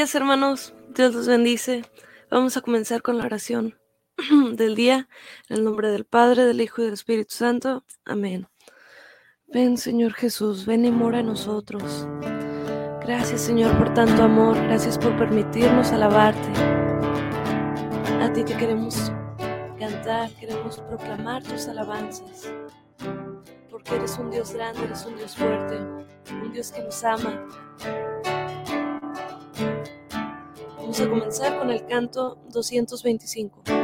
Hermanos. Dios los bendice. Vamos a comenzar con la oración del día. En el nombre del Padre, del Hijo y del Espíritu Santo. Amén. Ven, Señor Jesús, ven y mora en nosotros. Gracias, Señor, por tanto amor. Gracias por permitirnos alabarte. A ti te queremos cantar, queremos proclamar tus alabanzas. Porque eres un Dios grande, eres un Dios fuerte, un Dios que nos ama, Vamos a comenzar con el canto 225.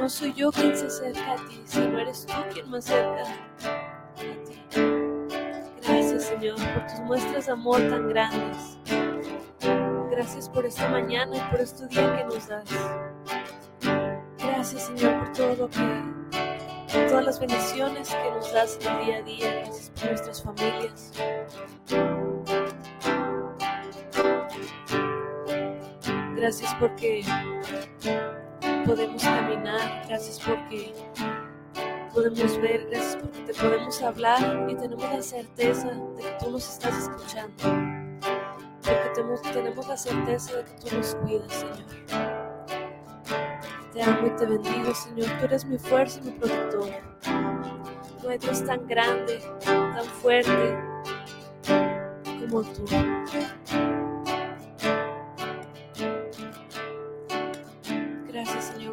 No soy yo quien se acerca a ti, sino eres tú quien me acerca a ti. Gracias, Señor, por tus muestras de amor tan grandes. Gracias por esta mañana y por este día que nos das. Gracias, Señor, por todo lo que, por todas las bendiciones que nos das en el día a día. Gracias por nuestras familias. Gracias porque podemos caminar. Gracias porque podemos ver. Gracias porque te podemos hablar y tenemos la certeza de que tú nos estás escuchando tenemos, tenemos la certeza de que tú nos cuidas, Señor. Te amo y te bendigo, Señor. Tú eres mi fuerza y mi protector. No hay Dios tan grande, tan fuerte como tú.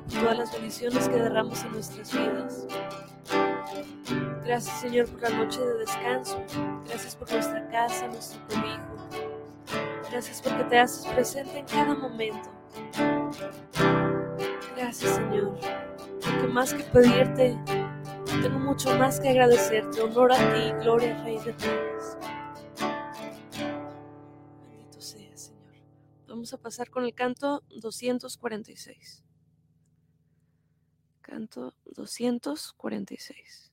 Todas las bendiciones que derramos en nuestras vidas. Gracias, Señor, por la noche de descanso. Gracias por nuestra casa, nuestro cobijo. Gracias porque te haces presente en cada momento. Gracias, Señor, porque más que pedirte, tengo mucho más que agradecerte. Honor a ti, gloria Rey de Reyes. Bendito sea, Señor. Vamos a pasar con el canto 246. Canto 246.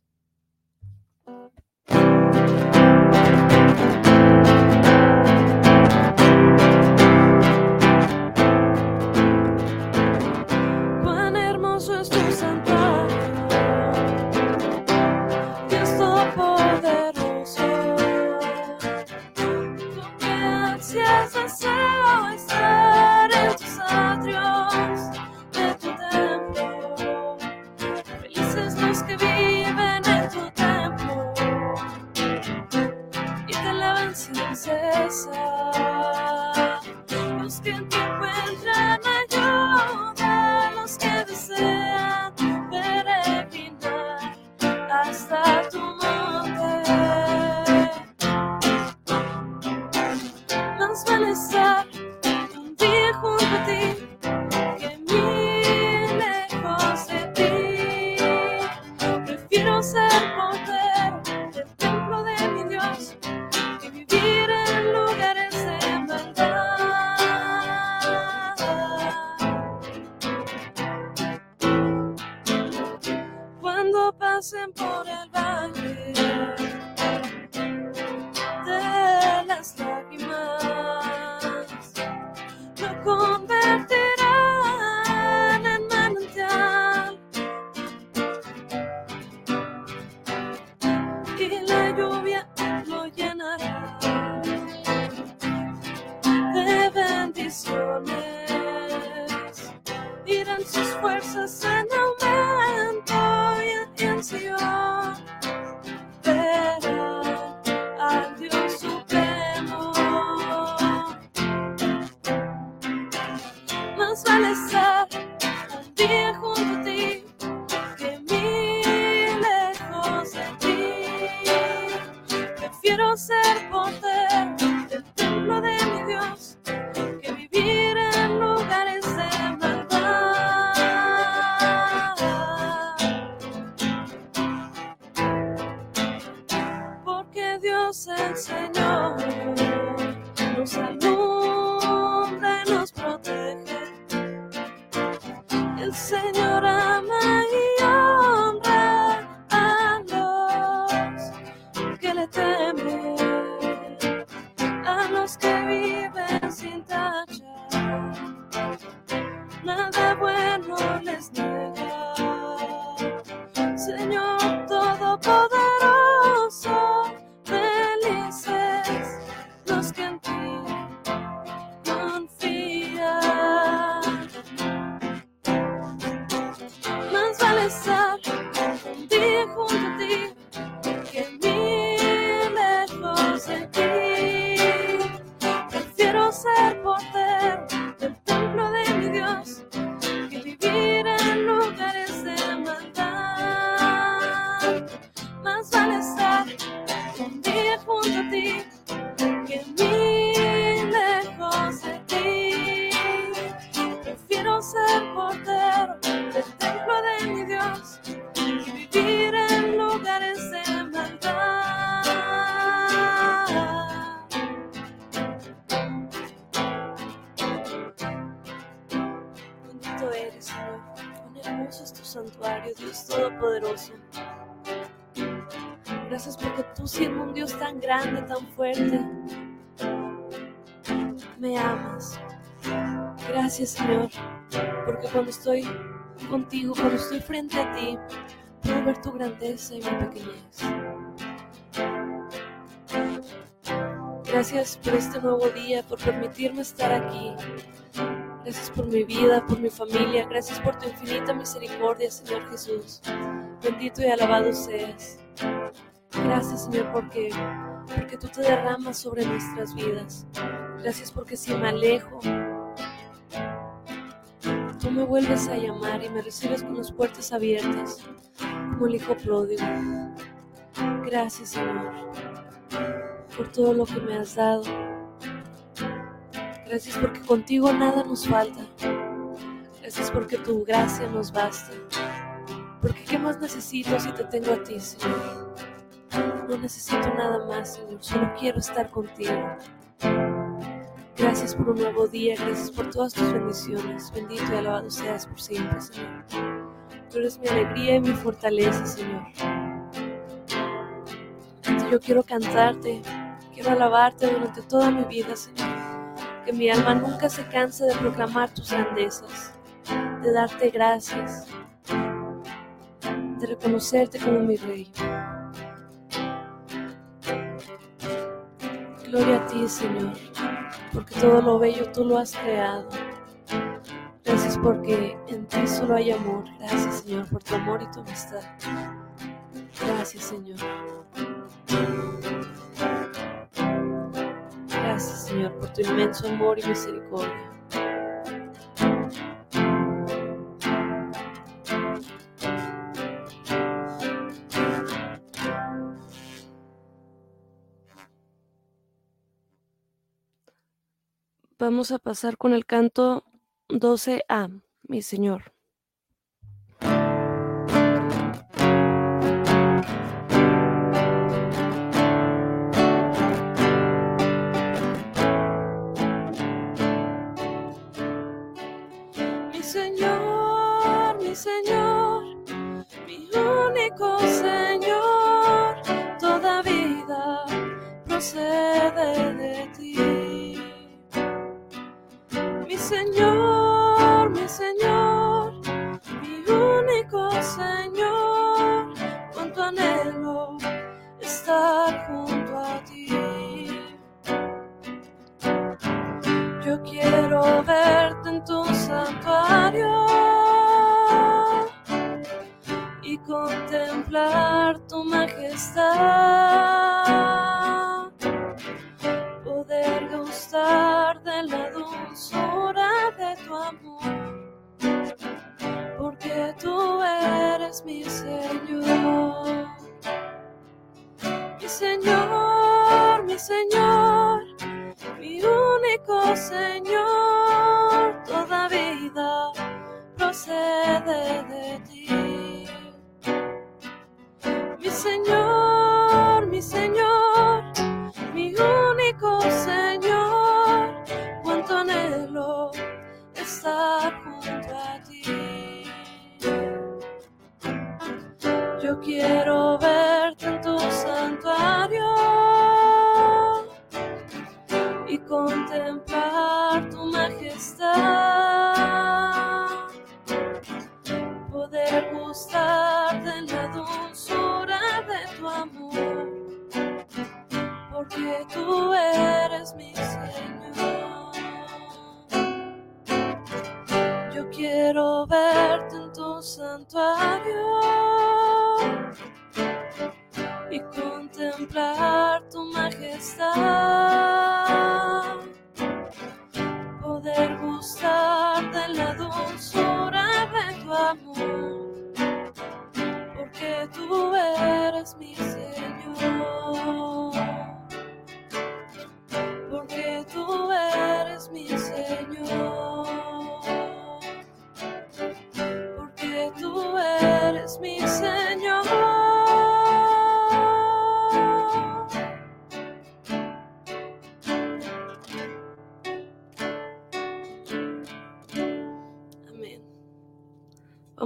Cuando pasen por el valle de las El Señor nos alumbra Gracias porque tú siendo un Dios tan grande, tan fuerte, me amas. Gracias, Señor, porque cuando estoy contigo, cuando estoy frente a ti, puedo ver tu grandeza y mi pequeñez. Gracias por este nuevo día, por permitirme estar aquí. Gracias por mi vida, por mi familia. Gracias por tu infinita misericordia, Señor Jesús. Bendito y alabado seas. Gracias, Señor, porque, porque tú te derramas sobre nuestras vidas. Gracias porque si me alejo, tú me vuelves a llamar y me recibes con las puertas abiertas, como el Hijo pródigo. Gracias, Señor, por todo lo que me has dado. Gracias porque contigo nada nos falta. Gracias porque tu gracia nos basta. Porque ¿qué más necesito si te tengo a ti, Señor? No necesito nada más, Señor. Solo quiero estar contigo. Gracias por un nuevo día. Gracias por todas tus bendiciones. Bendito y alabado seas por siempre, Señor. Tú eres mi alegría y mi fortaleza, Señor. Yo quiero cantarte, quiero alabarte durante toda mi vida, Señor. Que mi alma nunca se canse de proclamar tus grandezas, de darte gracias, de reconocerte como mi Rey. Gloria a ti, Señor, porque todo lo bello tú lo has creado. Gracias porque en ti solo hay amor. Gracias, Señor, por tu amor y tu amistad. Gracias, Señor. Gracias, Señor, por tu inmenso amor y misericordia. Vamos a pasar con el canto 12A, mi Señor. Mi Señor, mi Señor, mi único Señor, toda vida procede de ti. Señor, mi Señor, mi único Señor, cuánto anhelo estar junto a ti. Yo quiero verte en tu santuario y contemplar tu majestad, Señor, mi único Señor, toda vida procede de poder gustar de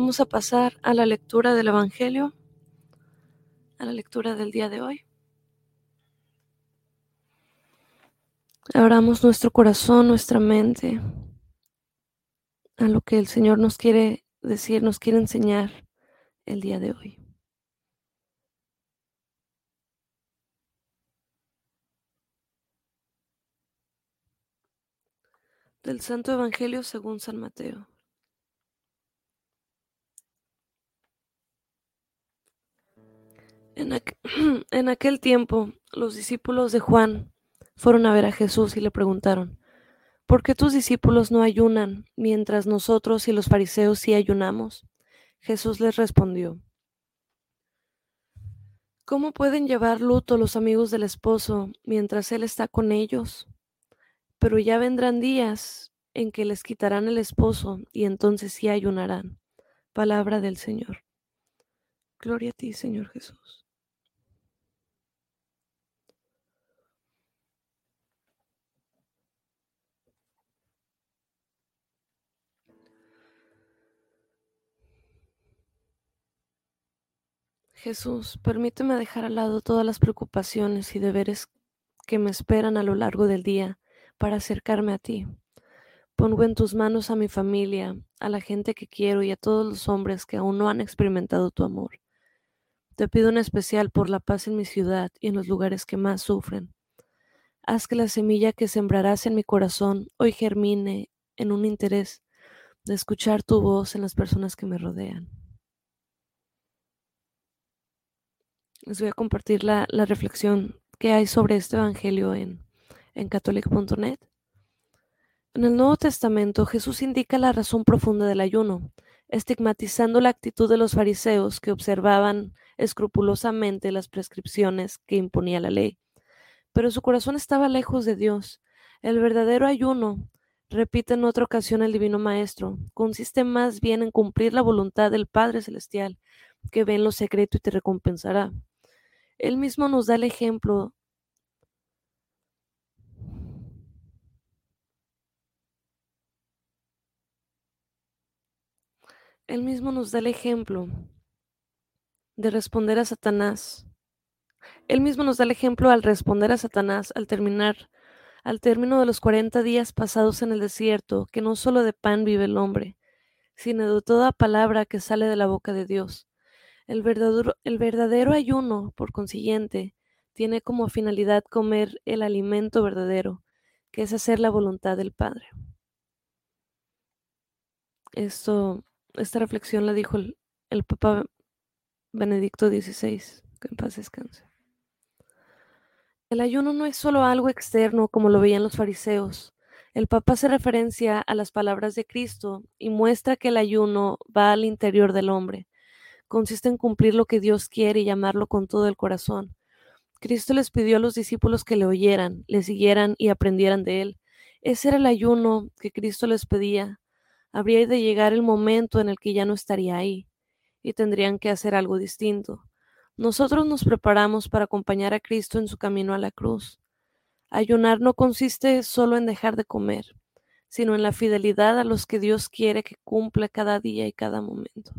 Vamos a pasar a la lectura del Evangelio, a la lectura del día de hoy. Abramos nuestro corazón, nuestra mente a lo que el Señor nos quiere decir, nos quiere enseñar el día de hoy. Del Santo Evangelio según San Mateo. En, aquel tiempo, los discípulos de Juan fueron a ver a Jesús y le preguntaron, ¿por qué tus discípulos no ayunan mientras nosotros y los fariseos sí ayunamos? Jesús les respondió, ¿cómo pueden llevar luto los amigos del esposo mientras él está con ellos? Pero ya vendrán días en que les quitarán el esposo y entonces sí ayunarán. Palabra del Señor. Gloria a ti, Señor Jesús. Jesús, permíteme dejar al lado todas las preocupaciones y deberes que me esperan a lo largo del día para acercarme a ti. Pongo en tus manos a mi familia, a la gente que quiero y a todos los hombres que aún no han experimentado tu amor. Te pido en especial por la paz en mi ciudad y en los lugares que más sufren. Haz que la semilla que sembrarás en mi corazón hoy germine en un interés de escuchar tu voz en las personas que me rodean. Les voy a compartir la, reflexión que hay sobre este Evangelio en, en catholic.net. En el Nuevo Testamento Jesús indica la razón profunda del ayuno, estigmatizando la actitud de los fariseos que observaban escrupulosamente las prescripciones que imponía la ley. Pero su corazón estaba lejos de Dios. El verdadero ayuno, repite en otra ocasión el Divino Maestro, consiste más bien en cumplir la voluntad del Padre Celestial, que ve en lo secreto y te recompensará. Él mismo nos da el ejemplo Él mismo nos da el ejemplo de responder a Satanás. Él mismo nos da el ejemplo al responder a Satanás al terminar, al término de los 40 días pasados en el desierto, que no solo de pan vive el hombre, sino de toda palabra que sale de la boca de Dios. El verdadero, ayuno, por consiguiente, tiene como finalidad comer el alimento verdadero, que es hacer la voluntad del Padre. Esto, esta reflexión la dijo el, el Papa Benedicto XVI, que en paz descanse. El ayuno no es solo algo externo como lo veían los fariseos. El Papa hace referencia a las palabras de Cristo y muestra que el ayuno va al interior del hombre, consiste en cumplir lo que Dios quiere y llamarlo con todo el corazón. Cristo les pidió a los discípulos que le oyeran, le siguieran y aprendieran de él. Ese era el ayuno que Cristo les pedía. Habría de llegar el momento en el que ya no estaría ahí y tendrían que hacer algo distinto. Nosotros nos preparamos para acompañar a Cristo en su camino a la cruz. Ayunar no consiste solo en dejar de comer, sino en la fidelidad a los que Dios quiere que cumpla cada día y cada momento.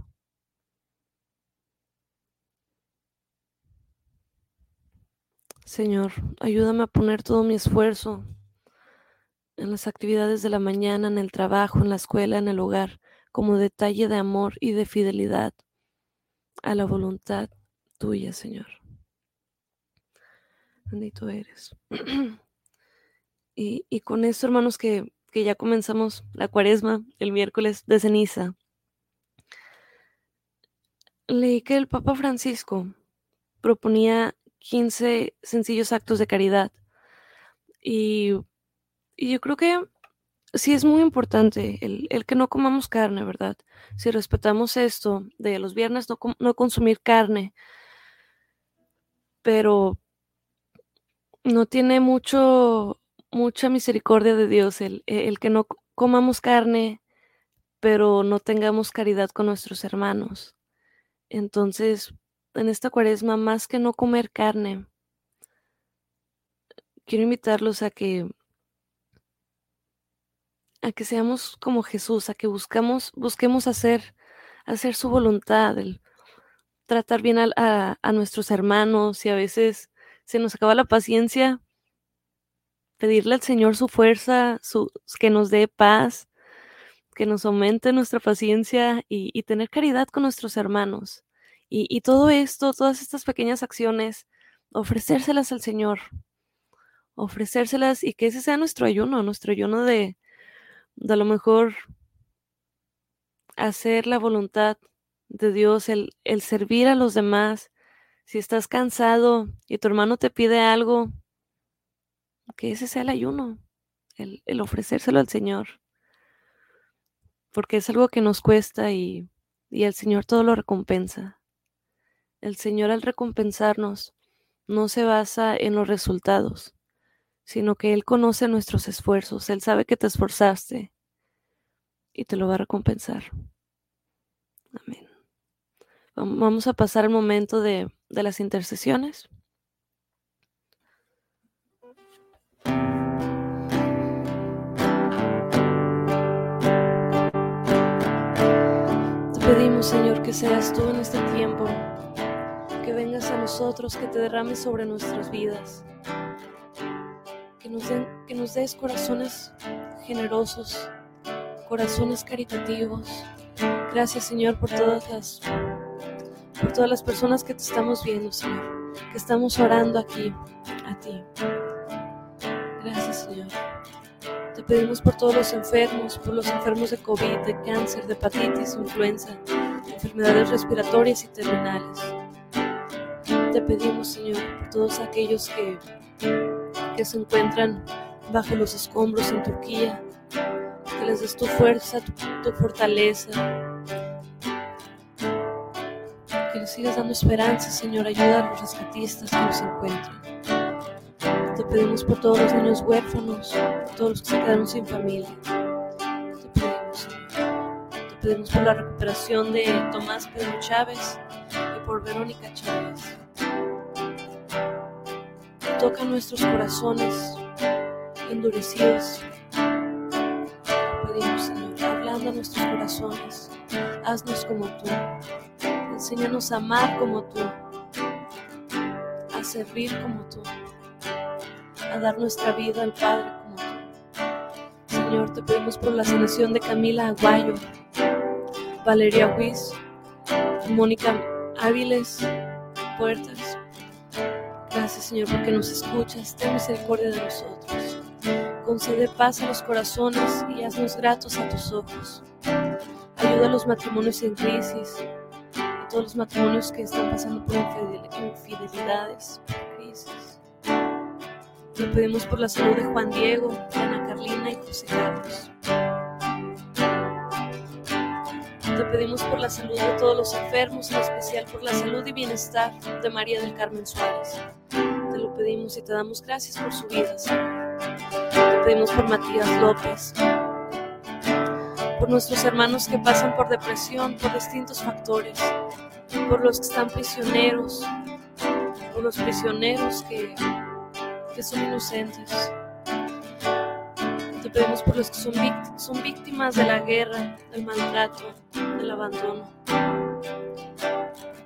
Señor, ayúdame a poner todo mi esfuerzo en las actividades de la mañana, en el trabajo, en la escuela, en el hogar, como detalle de amor y de fidelidad a la voluntad tuya, Señor. Bendito eres. y, con esto, hermanos, que, que ya comenzamos la cuaresma el miércoles de ceniza, leí que el Papa Francisco proponía 15 sencillos actos de caridad. Y, yo creo que sí es muy importante el, que no comamos carne, ¿verdad? Si respetamos esto de los viernes no, no consumir carne, pero no tiene mucho, mucha misericordia de Dios el, el que no comamos carne, pero no tengamos caridad con nuestros hermanos. Entonces, en esta cuaresma, más que no comer carne, quiero invitarlos a que a que seamos como Jesús, a que buscamos, busquemos hacer, hacer su voluntad, el tratar bien a, nuestros hermanos y a veces se nos acaba la paciencia, pedirle al Señor su fuerza, que nos dé paz, que nos aumente nuestra paciencia y tener caridad con nuestros hermanos. Y, todo esto, todas estas pequeñas acciones, ofrecérselas al Señor, ofrecérselas y que ese sea nuestro ayuno, nuestro ayuno de, de a lo mejor hacer la voluntad de Dios, el, el servir a los demás. Si estás cansado y tu hermano te pide algo, que ese sea el ayuno, el, el ofrecérselo al Señor. Porque es algo que nos cuesta y, y el Señor todo lo recompensa. El Señor al recompensarnos no se basa en los resultados, sino que Él conoce nuestros esfuerzos, Él sabe que te esforzaste y te lo va a recompensar. Amén. Vamos a pasar al momento de, de las intercesiones. Te pedimos, Señor, que seas tú en este tiempo, vengas a nosotros, que te derrames sobre nuestras vidas, que nos, den, que nos des corazones generosos, corazones caritativos. Gracias, Señor, por todas las por todas las personas que te estamos viendo, Señor, que estamos orando aquí a ti. Gracias, Señor. Te pedimos por todos los enfermos, por los enfermos de COVID, de cáncer, de hepatitis, influenza, enfermedades respiratorias y terminales. Te pedimos, Señor, por todos aquellos que, que se encuentran bajo los escombros en Turquía, que les des tu fuerza, tu, tu fortaleza, que les sigas dando esperanza, Señor. Ayuda a los rescatistas que nos encuentran. Te pedimos por todos los niños huérfanos, por todos los que se quedaron sin familia. Te pedimos, Señor. Te pedimos por la recuperación de Tomás Pedro Chávez y por Verónica Chávez. Toca nuestros corazones endurecidos. Pedimos, Señor, hablando a nuestros corazones. Haznos como tú. Enséñanos a amar como tú, a servir como tú, a dar nuestra vida al Padre como tú. Señor, te pedimos por la sanación de Camila Aguayo, Valeria Huiz, Mónica Áviles Puertas. Gracias, Señor, porque nos escuchas. Ten misericordia de nosotros. Concede paz a los corazones y haznos gratos a tus ojos. Ayuda a los matrimonios en crisis, todos los matrimonios que están pasando por infidelidades, crisis. Te pedimos por la salud de Juan Diego, Te pedimos por la salud de todos los enfermos, en especial por la salud y bienestar de María del Carmen Suárez. Te lo pedimos y te damos gracias por su vida, Señor. Te pedimos por Matías López, por nuestros hermanos que pasan por depresión, por distintos factores, por los que están prisioneros, por los prisioneros que, que son inocentes. Te pedimos por los que son, víctimas de la guerra, del maltrato, del abandono.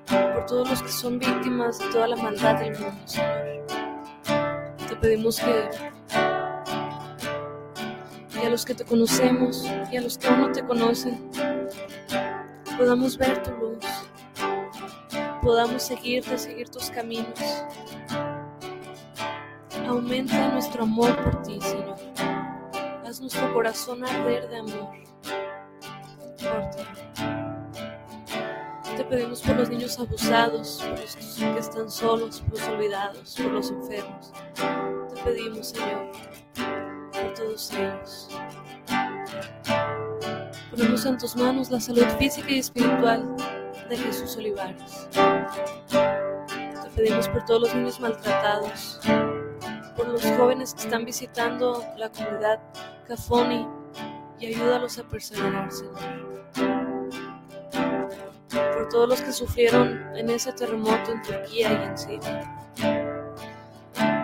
Por todos los que son víctimas de toda la maldad del mundo, Señor. Te pedimos que y a los que te conocemos y a los que aún no te conocen, podamos ver tu luz, podamos seguirte, seguir tus caminos. Aumenta nuestro amor por ti, Señor. Haz nuestro corazón arder de amor por ti. Te pedimos por los niños abusados, por los que están solos, por los olvidados, por los enfermos. Te pedimos, Señor, por todos ellos. Ponemos en tus manos la salud física y espiritual de Jesús Olivares. Te pedimos por todos los niños maltratados, por los jóvenes que están visitando la comunidad Cafoni y ayúdalos a perseverar, Señor. Por todos los que sufrieron en ese terremoto en Turquía y en Siria.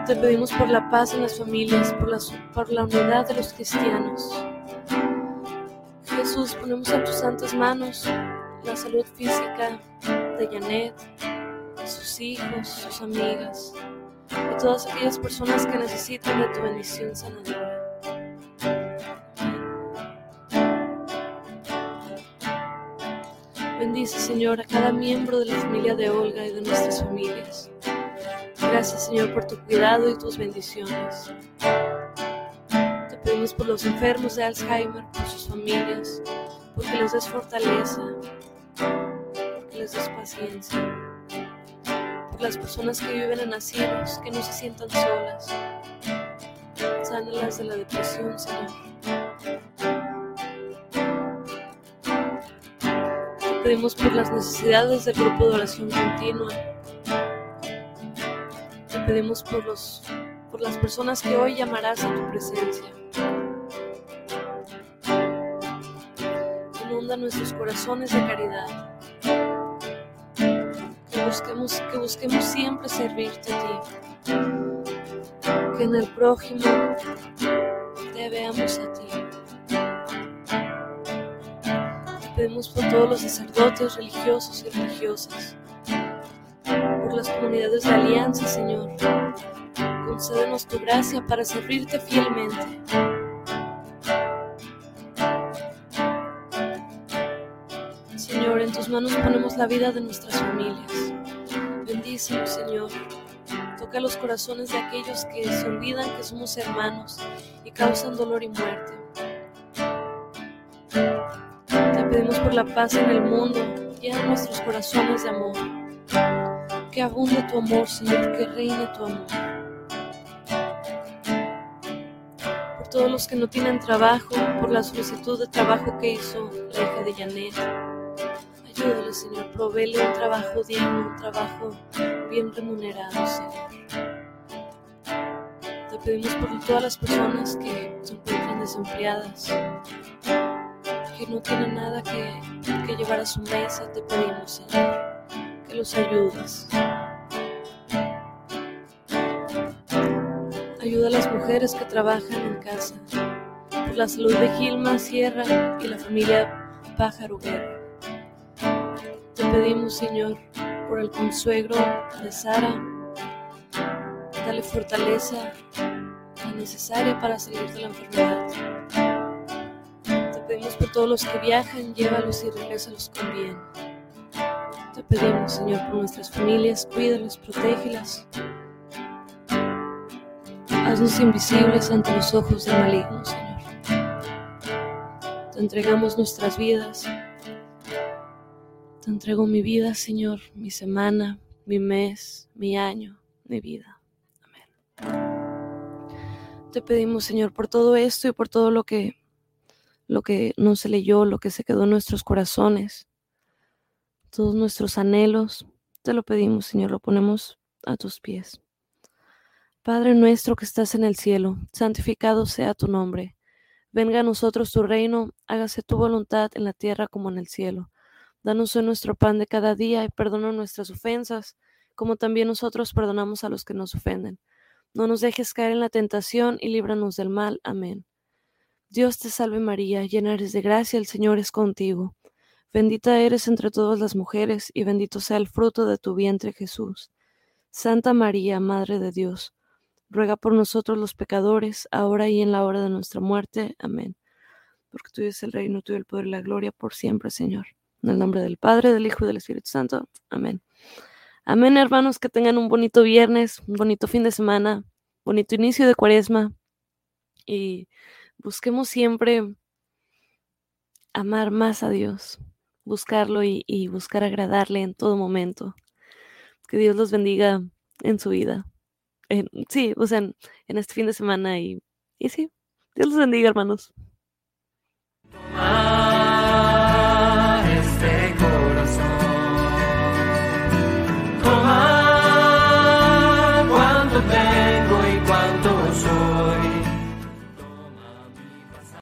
Te pedimos por la paz en las familias, por la, por la unidad de los cristianos. Jesús, ponemos en tus santas manos la salud física de Janet, sus hijos, sus amigas y todas aquellas personas que necesitan de tu bendición sanadora. Bendice, Señor, a cada miembro de la familia de Olga y de nuestras familias. Gracias, Señor, por tu cuidado y tus bendiciones. Te pedimos por los enfermos de Alzheimer, por sus familias, porque les des fortaleza, porque les des paciencia, por las personas que viven en asilos, que no se sientan solas. Sánalas de la depresión, Señor. Pedimos por las necesidades del grupo de oración continua. Te pedimos por los por las personas que hoy llamarás a tu presencia. Inunda nuestros corazones de caridad. Que busquemos, que busquemos siempre servirte a ti. Que en el prójimo te veamos a ti. Pedimos por todos los sacerdotes religiosos y religiosas, por las comunidades de alianza, Señor concédenos tu gracia para servirte fielmente. Señor, en tus manos ponemos la vida de nuestras familias. Bendícenos, Señor. Toca los corazones de aquellos que se olvidan que somos hermanos y causan dolor y muerte. Pedimos por la paz en el mundo, llena nuestros corazones de amor. Que abunde tu amor, Señor, que reine tu amor. todos los que no tienen trabajo, por la solicitud de trabajo que hizo la hija de Janet. Ayúdale, Señor, proveele un trabajo digno, un trabajo bien remunerado, Señor. Te pedimos por todas las personas que se encuentran desempleadas, que no tienen nada que, que llevar a su mesa. Te pedimos, Señor, que los ayudes. Ayuda a las mujeres que trabajan en casa, por la salud de Gilma Sierra y la familia Pájaro Guerra. Te pedimos, Señor, por el consuegro de Sara, dale fortaleza necesaria para salir de la enfermedad. Pedimos por todos los que viajan, llévalos y regrésalos con bien. Te pedimos, Señor, por nuestras familias, cuídalas, protégelas Haznos invisibles ante los ojos del maligno, Señor. Te entregamos nuestras vidas. Te entrego mi vida, Señor, mi semana, mi mes, mi año, mi vida. Amén. Te pedimos, Señor, por todo esto y por todo lo que lo que no se leyó, lo que se quedó en nuestros corazones, todos nuestros anhelos, te lo pedimos, Señor, lo ponemos a tus pies. Padre nuestro que estás en el cielo, santificado sea tu nombre. Venga a nosotros tu reino, hágase tu voluntad en la tierra como en el cielo. Danos hoy nuestro pan de cada día y perdona nuestras ofensas, como también nosotros perdonamos a los que nos ofenden. No nos dejes caer en la tentación y líbranos del mal. Amén. Dios te salve María, llena eres de gracia, el Señor es contigo. Bendita eres entre todas las mujeres, y bendito sea el fruto de tu vientre Jesús. Santa María, Madre de Dios, ruega por nosotros los pecadores, ahora y en la hora de nuestra muerte. Amén. Porque tuyo es el reino, tuyo el poder y la gloria por siempre, Señor. En el nombre del Padre, del Hijo y del Espíritu Santo. Amén. Amén, hermanos, que tengan un bonito viernes, un bonito fin de semana, bonito inicio de cuaresma. Y busquemos siempre amar más a Dios, buscarlo y, buscar agradarle en todo momento. Que Dios los bendiga en su vida. En, sí, o sea, en, este fin de semana y, y sí, Dios los bendiga, hermanos.